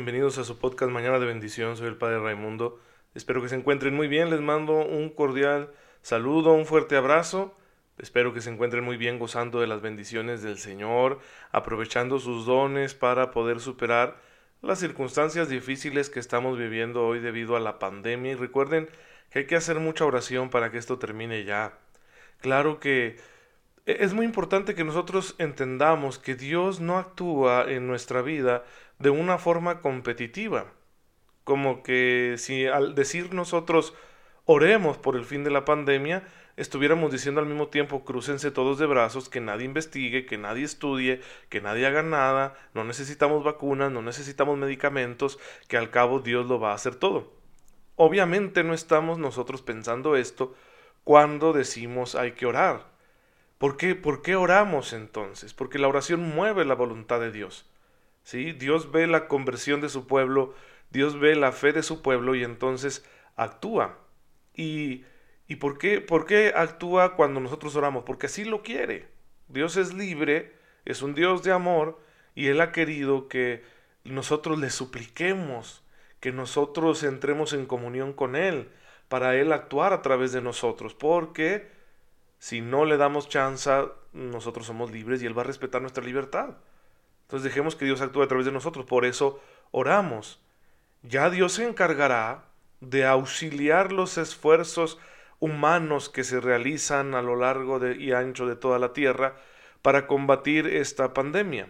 bienvenidos a su podcast Mañana de Bendición. Soy el Padre Raimundo. Espero que se encuentren muy bien. Les mando un cordial saludo, un fuerte abrazo. Espero que se encuentren muy bien gozando de las bendiciones del Señor, aprovechando sus dones para poder superar las circunstancias difíciles que estamos viviendo hoy debido a la pandemia. Y recuerden que hay que hacer mucha oración para que esto termine ya. Claro que e-, es muy importante que nosotros entendamos que Dios no actúa en nuestra vida de una forma competitiva. Como que si al decir nosotros oremos por el fin de la pandemia, estuviéramos diciendo al mismo tiempo crucense todos de brazos, que nadie investigue, que nadie estudie, que nadie haga nada, no necesitamos vacunas, no necesitamos medicamentos, que al cabo Dios lo va a hacer todo. Obviamente no estamos nosotros pensando esto cuando decimos hay que orar. ¿Por qué, ¿Por qué oramos entonces? Porque la oración mueve la voluntad de Dios. Dios ve la conversión de su pueblo, Dios ve la fe de su pueblo y entonces actúa. ¿Y, y por, qué, por qué actúa cuando nosotros oramos? Porque así lo quiere. Dios es libre, es un Dios de amor y Él ha querido que nosotros le supliquemos, que nosotros entremos en comunión con Él, para Él actuar a través de nosotros, porque si no le damos chance, nosotros somos libres y Él va a respetar nuestra libertad. Entonces dejemos que Dios actúe a través de nosotros. Por eso oramos. Ya Dios se encargará de auxiliar los esfuerzos humanos que se realizan a lo largo y ancho de toda la tierra para combatir esta pandemia.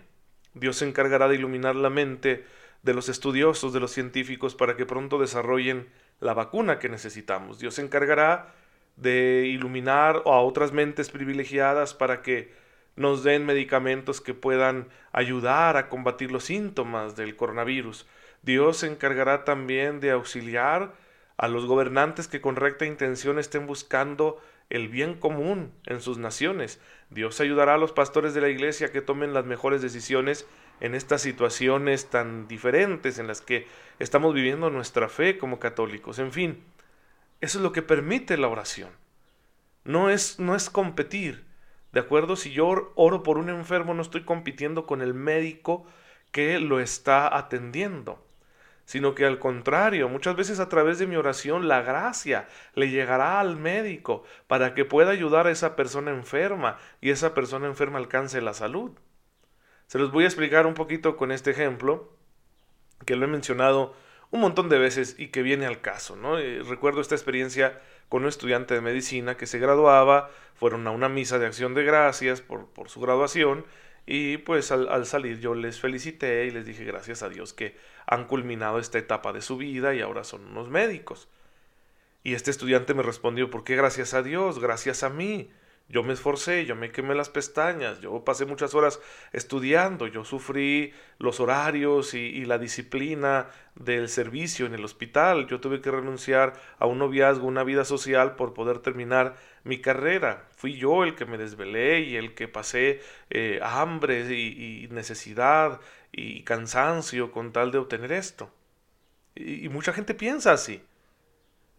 Dios se encargará de iluminar la mente de los estudiosos, de los científicos, para que pronto desarrollen la vacuna que necesitamos. Dios se encargará de iluminar a otras mentes privilegiadas para que nos den medicamentos que puedan ayudar a combatir los síntomas del coronavirus. Dios se encargará también de auxiliar a los gobernantes que con recta intención estén buscando el bien común en sus naciones. Dios ayudará a los pastores de la iglesia que tomen las mejores decisiones en estas situaciones tan diferentes en las que estamos viviendo nuestra fe como católicos. En fin, eso es lo que permite la oración. No es, no es competir. ¿De acuerdo? Si yo oro por un enfermo, no estoy compitiendo con el médico que lo está atendiendo, sino que al contrario, muchas veces a través de mi oración la gracia le llegará al médico para que pueda ayudar a esa persona enferma y esa persona enferma alcance la salud. Se los voy a explicar un poquito con este ejemplo, que lo he mencionado un montón de veces y que viene al caso. ¿no? Eh, recuerdo esta experiencia con un estudiante de medicina que se graduaba, fueron a una misa de acción de gracias por, su graduación y pues al, al, salir yo les felicité y les dije gracias a Dios que han culminado esta etapa de su vida y ahora son unos médicos. Y este estudiante me respondió, ¿por qué gracias a Dios? Gracias a mí. Yo me esforcé, yo me quemé las pestañas, yo pasé muchas horas estudiando, yo sufrí los horarios y, la disciplina del servicio en el hospital, yo tuve que renunciar a un noviazgo, una vida social por poder terminar mi carrera. Fui yo el que me desvelé y el que pasé eh, hambre y, necesidad y cansancio con tal de obtener esto. Y, mucha gente piensa así.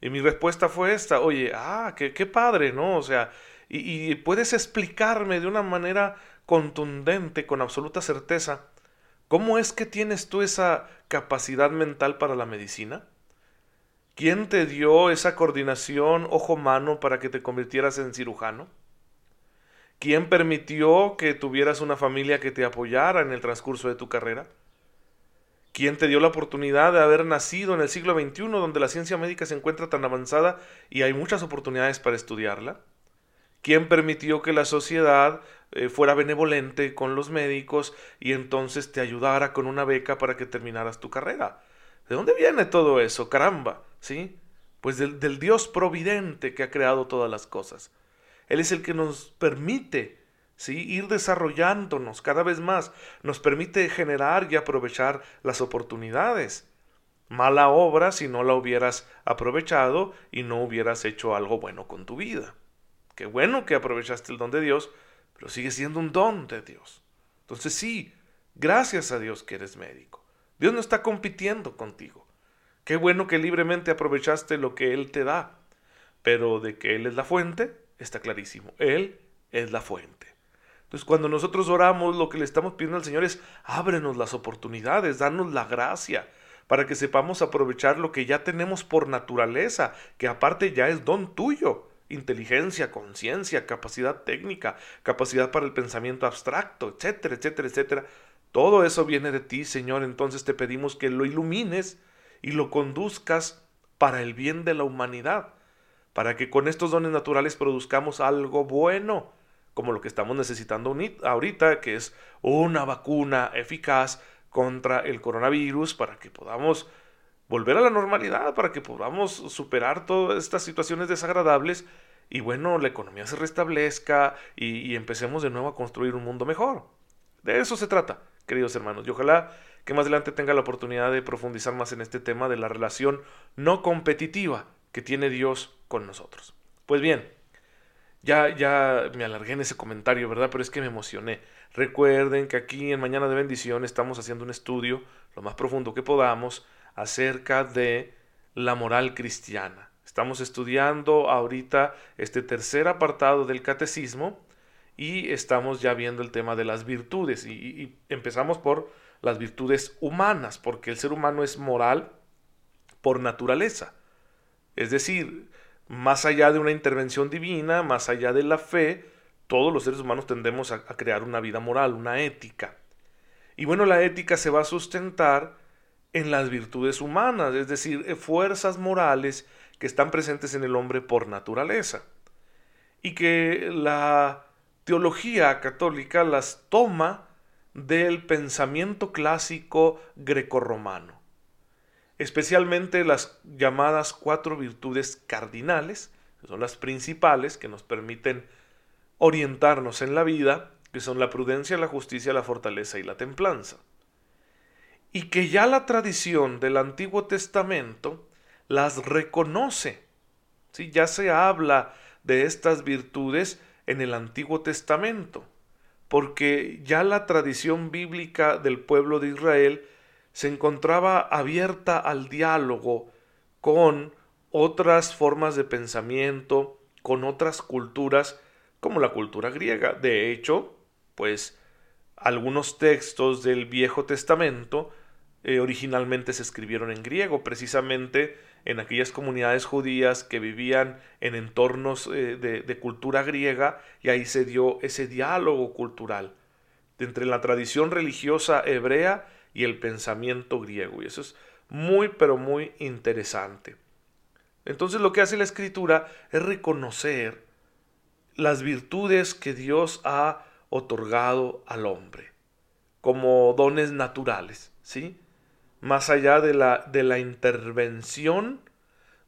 Y mi respuesta fue esta, oye, ah, qué, qué padre, ¿no? O sea, y, puedes explicarme de una manera contundente, con absoluta certeza, cómo es que tienes tú esa capacidad mental para la medicina? ¿Quién te dio esa coordinación ojo-mano para que te convirtieras en cirujano? ¿Quién permitió que tuvieras una familia que te apoyara en el transcurso de tu carrera? ¿Quién te dio la oportunidad de haber nacido en el siglo XXI donde la ciencia médica se encuentra tan avanzada y hay muchas oportunidades para estudiarla? ¿Quién permitió que la sociedad eh, fuera benevolente con los médicos y entonces te ayudara con una beca para que terminaras tu carrera? ¿De dónde viene todo eso? Caramba, ¿sí? Pues del, del Dios providente que ha creado todas las cosas. Él es el que nos permite ¿sí? ir desarrollándonos cada vez más, nos permite generar y aprovechar las oportunidades. Mala obra si no la hubieras aprovechado y no hubieras hecho algo bueno con tu vida. Qué bueno que aprovechaste el don de Dios, pero sigue siendo un don de Dios. Entonces sí, gracias a Dios que eres médico. Dios no está compitiendo contigo. Qué bueno que libremente aprovechaste lo que Él te da. Pero de que Él es la fuente, está clarísimo. Él es la fuente. Entonces cuando nosotros oramos, lo que le estamos pidiendo al Señor es ábrenos las oportunidades, danos la gracia, para que sepamos aprovechar lo que ya tenemos por naturaleza, que aparte ya es don tuyo. Inteligencia, conciencia, capacidad técnica, capacidad para el pensamiento abstracto, etcétera, etcétera, etcétera. Todo eso viene de ti, Señor. Entonces te pedimos que lo ilumines y lo conduzcas para el bien de la humanidad, para que con estos dones naturales produzcamos algo bueno, como lo que estamos necesitando ahorita, que es una vacuna eficaz contra el coronavirus, para que podamos volver a la normalidad, para que podamos superar todas estas situaciones desagradables y bueno, la economía se restablezca y, empecemos de nuevo a construir un mundo mejor. De eso se trata, queridos hermanos, y ojalá que más adelante tenga la oportunidad de profundizar más en este tema de la relación no competitiva que tiene Dios con nosotros. Pues bien, ya, ya me alargué en ese comentario, ¿verdad? Pero es que me emocioné. Recuerden que aquí en Mañana de Bendición estamos haciendo un estudio, lo más profundo que podamos, acerca de la moral cristiana. Estamos estudiando ahorita este tercer apartado del catecismo y estamos ya viendo el tema de las virtudes y, empezamos por las virtudes humanas, porque el ser humano es moral por naturaleza. Es decir, más allá de una intervención divina, más allá de la fe, todos los seres humanos tendemos a, crear una vida moral, una ética. Y bueno, la ética se va a sustentar en las virtudes humanas, es decir, fuerzas morales que están presentes en el hombre por naturaleza. Y que la teología católica las toma del pensamiento clásico grecorromano, especialmente las llamadas cuatro virtudes cardinales, que son las principales que nos permiten orientarnos en la vida, que son la prudencia, la justicia, la fortaleza y la templanza. Y que ya la tradición del Antiguo Testamento las reconoce. ¿sí? Ya se habla de estas virtudes en el Antiguo Testamento porque ya la tradición bíblica del pueblo de Israel se encontraba abierta al diálogo con otras formas de pensamiento, con otras culturas, como la cultura griega. De hecho, pues algunos textos del Viejo Testamento eh, originalmente se escribieron en griego, precisamente en aquellas comunidades judías que vivían en entornos eh, de, cultura griega y ahí se dio ese diálogo cultural entre la tradición religiosa hebrea y el pensamiento griego. Y eso es muy, pero muy interesante. Entonces lo que hace la escritura es reconocer las virtudes que Dios ha otorgado al hombre como dones naturales, ¿sí? Más allá de la, de la intervención,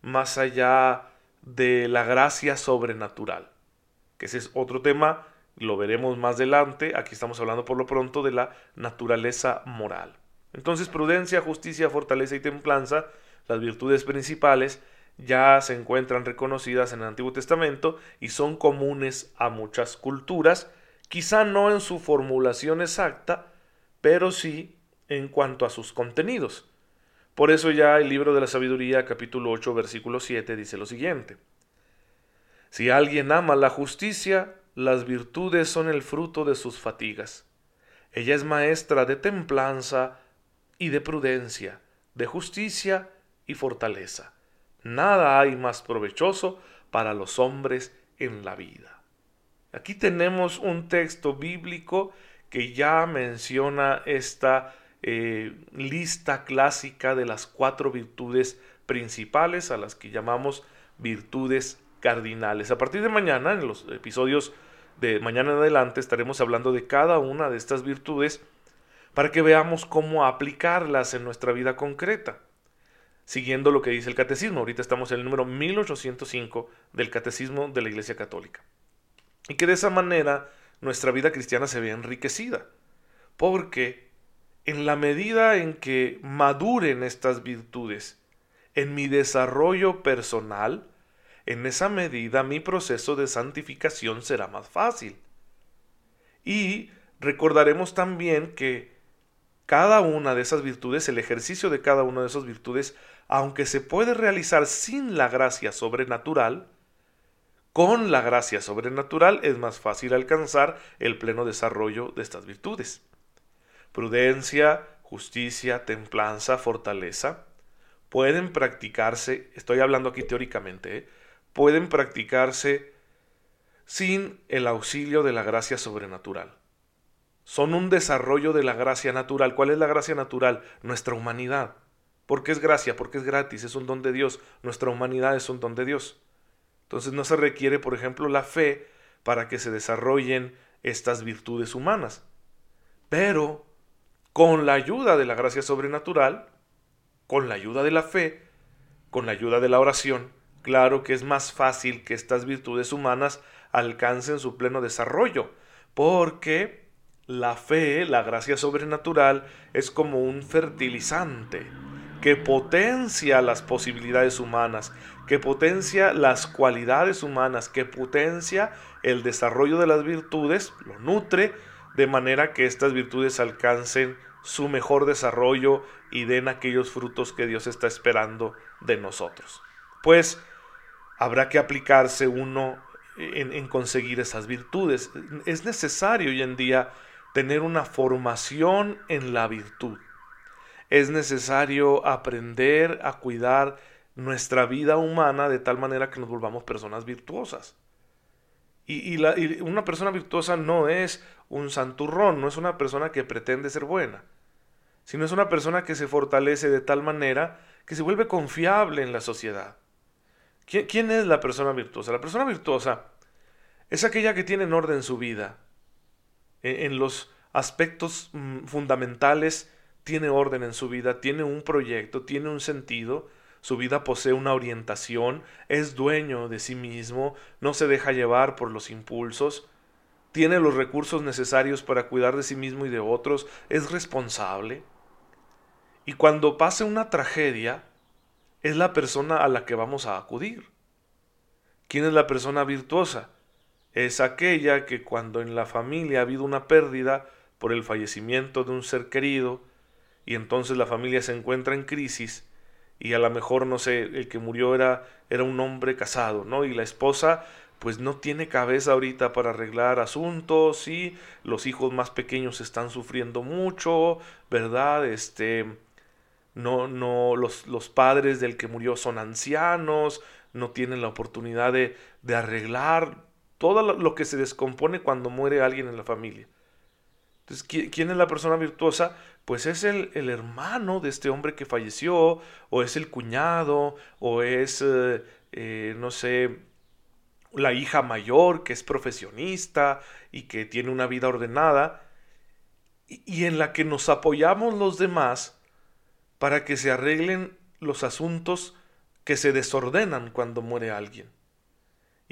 más allá de la gracia sobrenatural. Que ese es otro tema, lo veremos más adelante. Aquí estamos hablando por lo pronto de la naturaleza moral. Entonces, prudencia, justicia, fortaleza y templanza, las virtudes principales, ya se encuentran reconocidas en el Antiguo Testamento y son comunes a muchas culturas, quizá no en su formulación exacta, pero sí en cuanto a sus contenidos. Por eso ya el libro de la sabiduría capítulo 8 versículo 7 dice lo siguiente. Si alguien ama la justicia, las virtudes son el fruto de sus fatigas. Ella es maestra de templanza y de prudencia, de justicia y fortaleza. Nada hay más provechoso para los hombres en la vida. Aquí tenemos un texto bíblico que ya menciona esta eh, lista clásica de las cuatro virtudes principales a las que llamamos virtudes cardinales. A partir de mañana, en los episodios de mañana en adelante, estaremos hablando de cada una de estas virtudes para que veamos cómo aplicarlas en nuestra vida concreta, siguiendo lo que dice el catecismo. Ahorita estamos en el número 1805 del catecismo de la Iglesia Católica. Y que de esa manera nuestra vida cristiana se vea enriquecida, porque en la medida en que maduren estas virtudes en mi desarrollo personal, en esa medida mi proceso de santificación será más fácil. Y recordaremos también que cada una de esas virtudes, el ejercicio de cada una de esas virtudes, aunque se puede realizar sin la gracia sobrenatural, Con la gracia sobrenatural es más fácil alcanzar el pleno desarrollo de estas virtudes. Prudencia, justicia, templanza, fortaleza, pueden practicarse, estoy hablando aquí teóricamente, ¿eh? pueden practicarse sin el auxilio de la gracia sobrenatural. Son un desarrollo de la gracia natural. ¿Cuál es la gracia natural? Nuestra humanidad. ¿Por qué es gracia? Porque es gratis, es un don de Dios. Nuestra humanidad es un don de Dios. Entonces no se requiere, por ejemplo, la fe para que se desarrollen estas virtudes humanas. Pero con la ayuda de la gracia sobrenatural, con la ayuda de la fe, con la ayuda de la oración, claro que es más fácil que estas virtudes humanas alcancen su pleno desarrollo, porque la fe, la gracia sobrenatural, es como un fertilizante que potencia las posibilidades humanas, que potencia las cualidades humanas, que potencia el desarrollo de las virtudes, lo nutre, de manera que estas virtudes alcancen su mejor desarrollo y den aquellos frutos que Dios está esperando de nosotros. Pues habrá que aplicarse uno en, conseguir esas virtudes. Es necesario hoy en día tener una formación en la virtud. Es necesario aprender a cuidar nuestra vida humana de tal manera que nos volvamos personas virtuosas. Y, y, una persona virtuosa no es un santurrón, no es una persona que pretende ser buena sino es una persona que se fortalece de tal manera que se vuelve confiable en la sociedad. ¿Quién, es la persona virtuosa? La persona virtuosa es aquella que tiene en orden su vida. En, en los aspectos mm, fundamentales tiene orden en su vida, tiene un proyecto, tiene un sentido, su vida posee una orientación, es dueño de sí mismo, no se deja llevar por los impulsos, tiene los recursos necesarios para cuidar de sí mismo y de otros, es responsable. Y cuando pase una tragedia, es la persona a la que vamos a acudir. ¿Quién es la persona virtuosa? Es aquella que cuando en la familia ha habido una pérdida por el fallecimiento de un ser querido, y entonces la familia se encuentra en crisis, y a lo mejor, no sé, el que murió era, era un hombre casado, ¿no? Y la esposa pues no tiene cabeza ahorita para arreglar asuntos y los hijos más pequeños están sufriendo mucho, ¿verdad? Este, no, no, los, los padres del que murió son ancianos, no tienen la oportunidad de, de arreglar todo lo, que se descompone cuando muere alguien en la familia. Entonces, ¿quién es la persona virtuosa? Pues es el, el, hermano de este hombre que falleció, o es el cuñado, o es, eh, eh, no sé, la hija mayor que es profesionista y que tiene una vida ordenada, y en la que nos apoyamos los demás para que se arreglen los asuntos que se desordenan cuando muere alguien.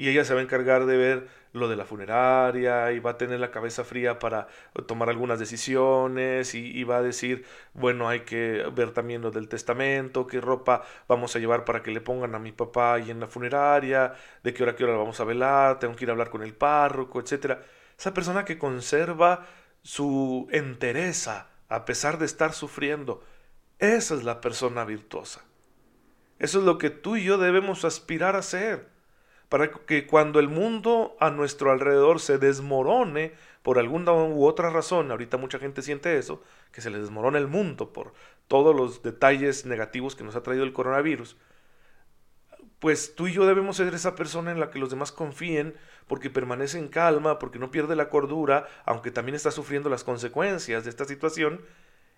Y ella se va a encargar de ver lo de la funeraria y va a tener la cabeza fría para tomar algunas decisiones y, va a decir, bueno, hay que ver también lo del testamento, qué ropa vamos a llevar para que le pongan a mi papá y en la funeraria, de qué hora qué hora vamos a velar, tengo que ir a hablar con el párroco, etc. Esa persona que conserva su entereza a pesar de estar sufriendo, esa es la persona virtuosa. Eso es lo que tú y yo debemos aspirar a ser, para que cuando el mundo a nuestro alrededor se desmorone por alguna u otra razón, ahorita mucha gente siente eso, que se le desmorona el mundo por todos los detalles negativos que nos ha traído el coronavirus, pues tú y yo debemos ser esa persona en la que los demás confíen porque permanece en calma, porque no pierde la cordura, aunque también está sufriendo las consecuencias de esta situación,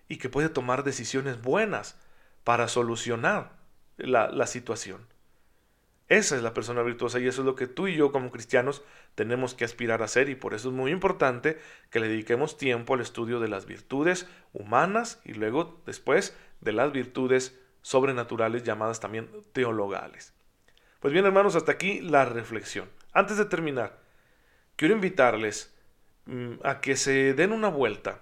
y que puede tomar decisiones buenas para solucionar la, situación. Esa es la persona virtuosa y eso es lo que tú y yo como cristianos tenemos que aspirar a hacer y por eso es muy importante que le dediquemos tiempo al estudio de las virtudes humanas y luego después de las virtudes sobrenaturales llamadas también teologales. Pues bien hermanos, hasta aquí la reflexión. Antes de terminar, quiero invitarles mm, a que se den una vuelta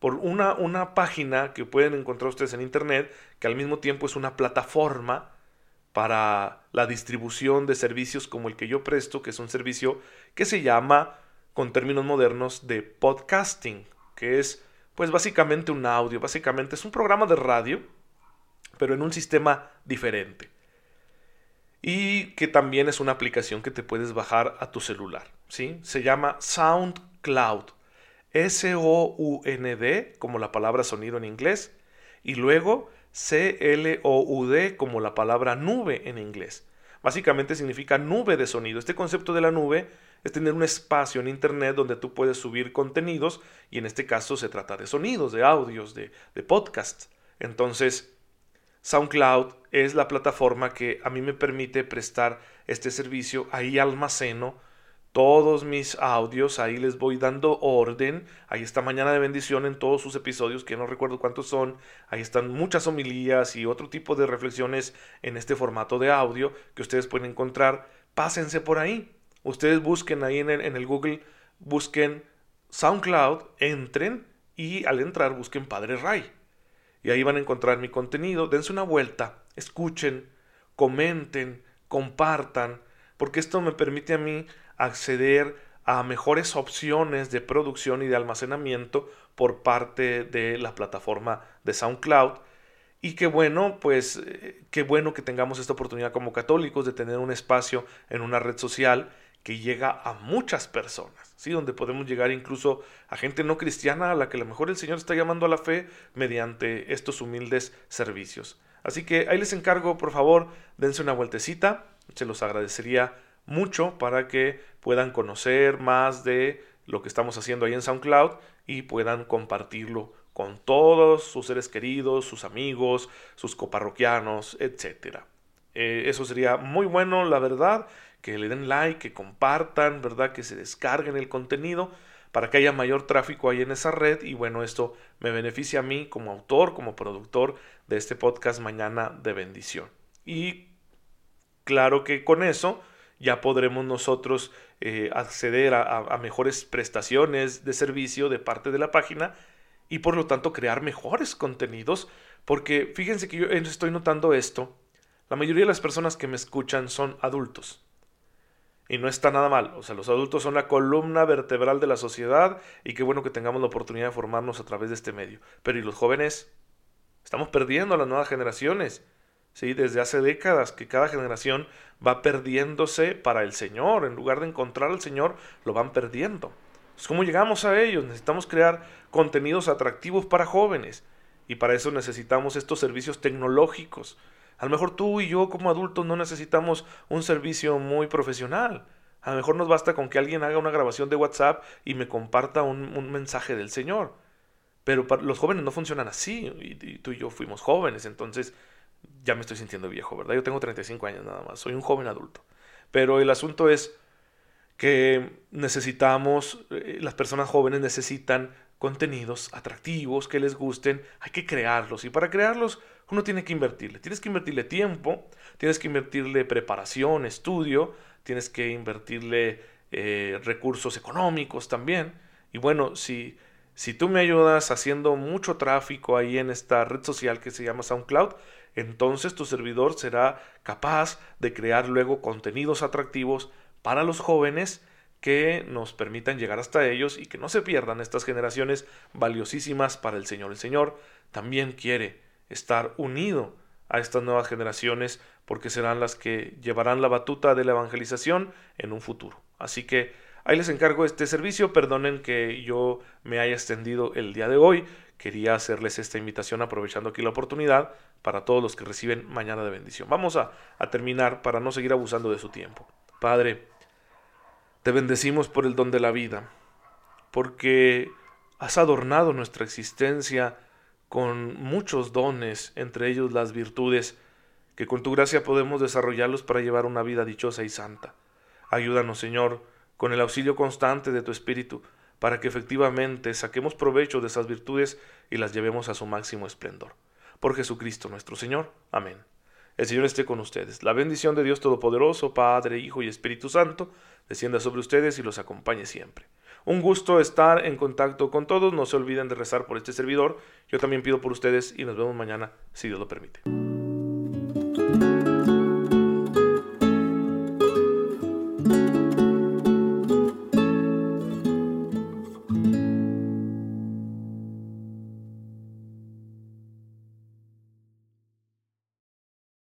por una, una página que pueden encontrar ustedes en Internet, que al mismo tiempo es una plataforma para la distribución de servicios como el que yo presto, que es un servicio que se llama, con términos modernos, de podcasting, que es pues básicamente un audio, básicamente es un programa de radio, pero en un sistema diferente. y que también es una aplicación que te puedes bajar a tu celular. ¿sí? Se llama SoundCloud. S-O-U-N-D, como la palabra sonido en inglés, y luego C-L-O-U-D, como la palabra nube en inglés. Básicamente significa nube de sonido. Este concepto de la nube es tener un espacio en Internet donde tú puedes subir contenidos y en este caso se trata de sonidos, de audios, de, de podcasts. Entonces, SoundCloud es la plataforma que a mí me permite prestar este servicio. Ahí almaceno todos mis audios, ahí les voy dando orden. Ahí está Mañana de Bendición en todos sus episodios, que no recuerdo cuántos son. Ahí están muchas homilías y otro tipo de reflexiones en este formato de audio que ustedes pueden encontrar. Pásense por ahí. Ustedes busquen ahí en el, Google, busquen SoundCloud, entren y al entrar busquen Padre Ray. Y ahí van a encontrar mi contenido. Dense una vuelta, escuchen, comenten, compartan, porque esto me permite a mí acceder a mejores opciones de producción y de almacenamiento por parte de la plataforma de SoundCloud. Y qué bueno, pues eh, qué bueno que tengamos esta oportunidad como católicos de tener un espacio en una red social que llega a muchas personas, ¿sí? donde podemos llegar incluso a gente no cristiana a la que a lo mejor el Señor está llamando a la fe mediante estos humildes servicios. Así que ahí les encargo, por favor, dense una vueltecita, se los agradecería mucho para que puedan conocer más de lo que estamos haciendo ahí en SoundCloud y puedan compartirlo con todos sus seres queridos, sus amigos, sus coparroquianos, etc. Eh, eso sería muy bueno, la verdad, que le den like, que compartan, ¿verdad? Que se descarguen el contenido para que haya mayor tráfico ahí en esa red y bueno, esto me beneficia a mí como autor, como productor de este podcast Mañana de Bendición. Y claro que con eso ya podremos nosotros eh, acceder a mejores prestaciones de servicio de parte de la página y por lo tanto crear mejores contenidos porque fíjense que yo estoy notando esto, la mayoría de las personas que me escuchan son adultos. Y no está nada mal. O sea, los adultos son la columna vertebral de la sociedad y qué bueno que tengamos la oportunidad de formarnos a través de este medio. Pero ¿y los jóvenes? Estamos perdiendo a las nuevas generaciones. ¿Sí? Desde hace décadas que cada generación va perdiéndose para el Señor. En lugar de encontrar al Señor, lo van perdiendo. ¿Cómo llegamos a ellos? Necesitamos crear contenidos atractivos para jóvenes. Y para eso necesitamos estos servicios tecnológicos a lo mejor tú y yo como adultos no necesitamos un servicio muy profesional. A lo mejor nos basta con que alguien haga una grabación de WhatsApp y me comparta un, mensaje del Señor. Pero los jóvenes no funcionan así. Y, tú y yo fuimos jóvenes, entonces ya me estoy sintiendo viejo, ¿verdad? Yo tengo 35 años nada más, soy un joven adulto. Pero el asunto es que necesitamos, eh, las personas jóvenes necesitan contenidos atractivos que les gusten, hay que crearlos. Y para crearlos uno tiene que invertirle. Tienes que invertirle tiempo, tienes que invertirle preparación, estudio, tienes que invertirle eh, recursos económicos también. Y bueno, si, si tú me ayudas haciendo mucho tráfico ahí en esta red social que se llama SoundCloud, entonces tu servidor será capaz de crear luego contenidos atractivos para los jóvenes que nos permitan llegar hasta ellos y que no se pierdan estas generaciones valiosísimas para el Señor. El Señor también quiere estar unido a estas nuevas generaciones porque serán las que llevarán la batuta de la evangelización en un futuro. Así que ahí les encargo este servicio. Perdonen que yo me haya extendido el día de hoy. Quería hacerles esta invitación aprovechando aquí la oportunidad para todos los que reciben mañana de bendición. Vamos a, terminar para no seguir abusando de su tiempo. Padre, te bendecimos por el don de la vida, porque has adornado nuestra existencia con muchos dones, entre ellos las virtudes, que con tu gracia podemos desarrollarlos para llevar una vida dichosa y santa. Ayúdanos, Señor, con el auxilio constante de tu Espíritu, para que efectivamente saquemos provecho de esas virtudes y las llevemos a su máximo esplendor. Por Jesucristo nuestro Señor. Amén. El Señor esté con ustedes. La bendición de Dios Todopoderoso, Padre, Hijo y Espíritu Santo, descienda sobre ustedes y los acompañe siempre. Un gusto estar en contacto con todos. No se olviden de rezar por este servidor. Yo también pido por ustedes y nos vemos mañana, si Dios lo permite.